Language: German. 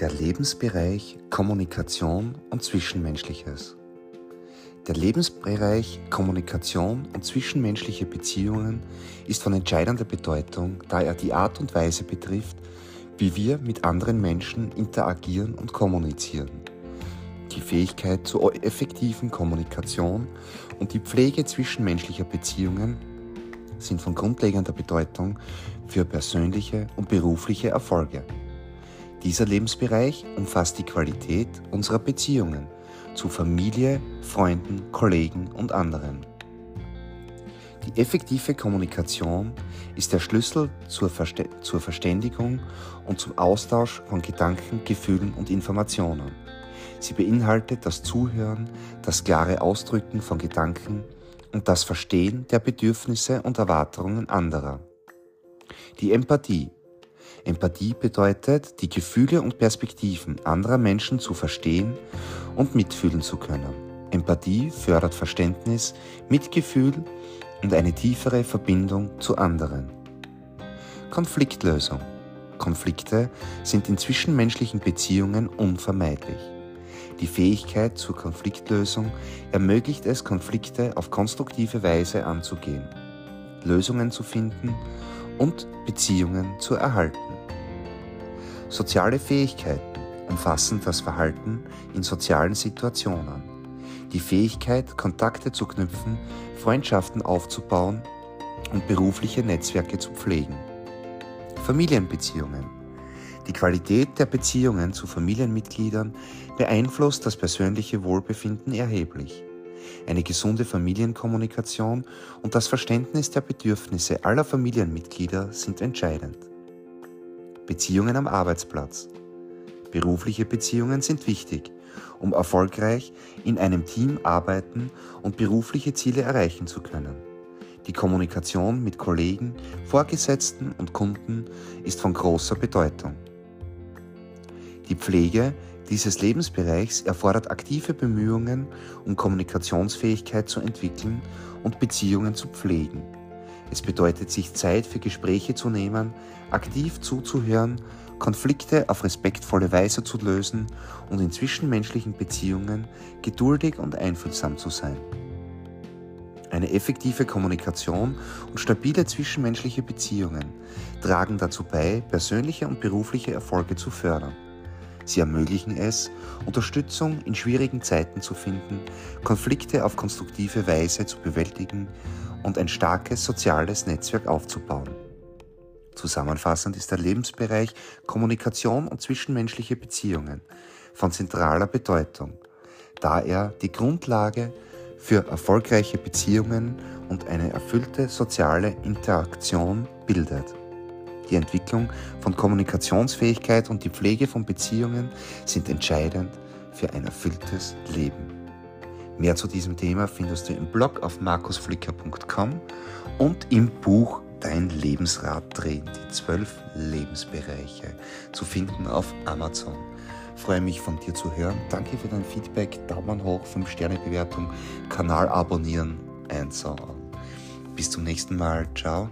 Der Lebensbereich Kommunikation und Zwischenmenschliches. Der Lebensbereich Kommunikation und zwischenmenschliche Beziehungen ist von entscheidender Bedeutung, da er die Art und Weise betrifft, wie wir mit anderen Menschen interagieren und kommunizieren. Die Fähigkeit zur effektiven Kommunikation und die Pflege zwischenmenschlicher Beziehungen sind von grundlegender Bedeutung für persönliche und berufliche Erfolge. Dieser Lebensbereich umfasst die Qualität unserer Beziehungen zu Familie, Freunden, Kollegen und anderen. Die effektive Kommunikation ist der Schlüssel zur, Verste zur Verständigung und zum Austausch von Gedanken, Gefühlen und Informationen. Sie beinhaltet das Zuhören, das klare Ausdrücken von Gedanken und das Verstehen der Bedürfnisse und Erwartungen anderer. Die Empathie. Empathie bedeutet, die Gefühle und Perspektiven anderer Menschen zu verstehen und mitfühlen zu können. Empathie fördert Verständnis, Mitgefühl und eine tiefere Verbindung zu anderen. Konfliktlösung. Konflikte sind in zwischenmenschlichen Beziehungen unvermeidlich. Die Fähigkeit zur Konfliktlösung ermöglicht es, Konflikte auf konstruktive Weise anzugehen, Lösungen zu finden und Beziehungen zu erhalten. Soziale Fähigkeiten umfassen das Verhalten in sozialen Situationen, die Fähigkeit, Kontakte zu knüpfen, Freundschaften aufzubauen und berufliche Netzwerke zu pflegen. Familienbeziehungen die Qualität der Beziehungen zu Familienmitgliedern beeinflusst das persönliche Wohlbefinden erheblich. Eine gesunde Familienkommunikation und das Verständnis der Bedürfnisse aller Familienmitglieder sind entscheidend. Beziehungen am Arbeitsplatz. Berufliche Beziehungen sind wichtig, um erfolgreich in einem Team arbeiten und berufliche Ziele erreichen zu können. Die Kommunikation mit Kollegen, Vorgesetzten und Kunden ist von großer Bedeutung. Die Pflege dieses Lebensbereichs erfordert aktive Bemühungen, um Kommunikationsfähigkeit zu entwickeln und Beziehungen zu pflegen. Es bedeutet, sich Zeit für Gespräche zu nehmen, aktiv zuzuhören, Konflikte auf respektvolle Weise zu lösen und in zwischenmenschlichen Beziehungen geduldig und einfühlsam zu sein. Eine effektive Kommunikation und stabile zwischenmenschliche Beziehungen tragen dazu bei, persönliche und berufliche Erfolge zu fördern. Sie ermöglichen es, Unterstützung in schwierigen Zeiten zu finden, Konflikte auf konstruktive Weise zu bewältigen und ein starkes soziales Netzwerk aufzubauen. Zusammenfassend ist der Lebensbereich Kommunikation und zwischenmenschliche Beziehungen von zentraler Bedeutung, da er die Grundlage für erfolgreiche Beziehungen und eine erfüllte soziale Interaktion bildet. Die Entwicklung von Kommunikationsfähigkeit und die Pflege von Beziehungen sind entscheidend für ein erfülltes Leben. Mehr zu diesem Thema findest du im Blog auf markusflicker.com und im Buch Dein Lebensrad drehen, die zwölf Lebensbereiche, zu finden auf Amazon. Freue mich von dir zu hören. Danke für dein Feedback, Daumen hoch, 5 Sterne Bewertung, Kanal abonnieren, and so on. Bis zum nächsten Mal. Ciao.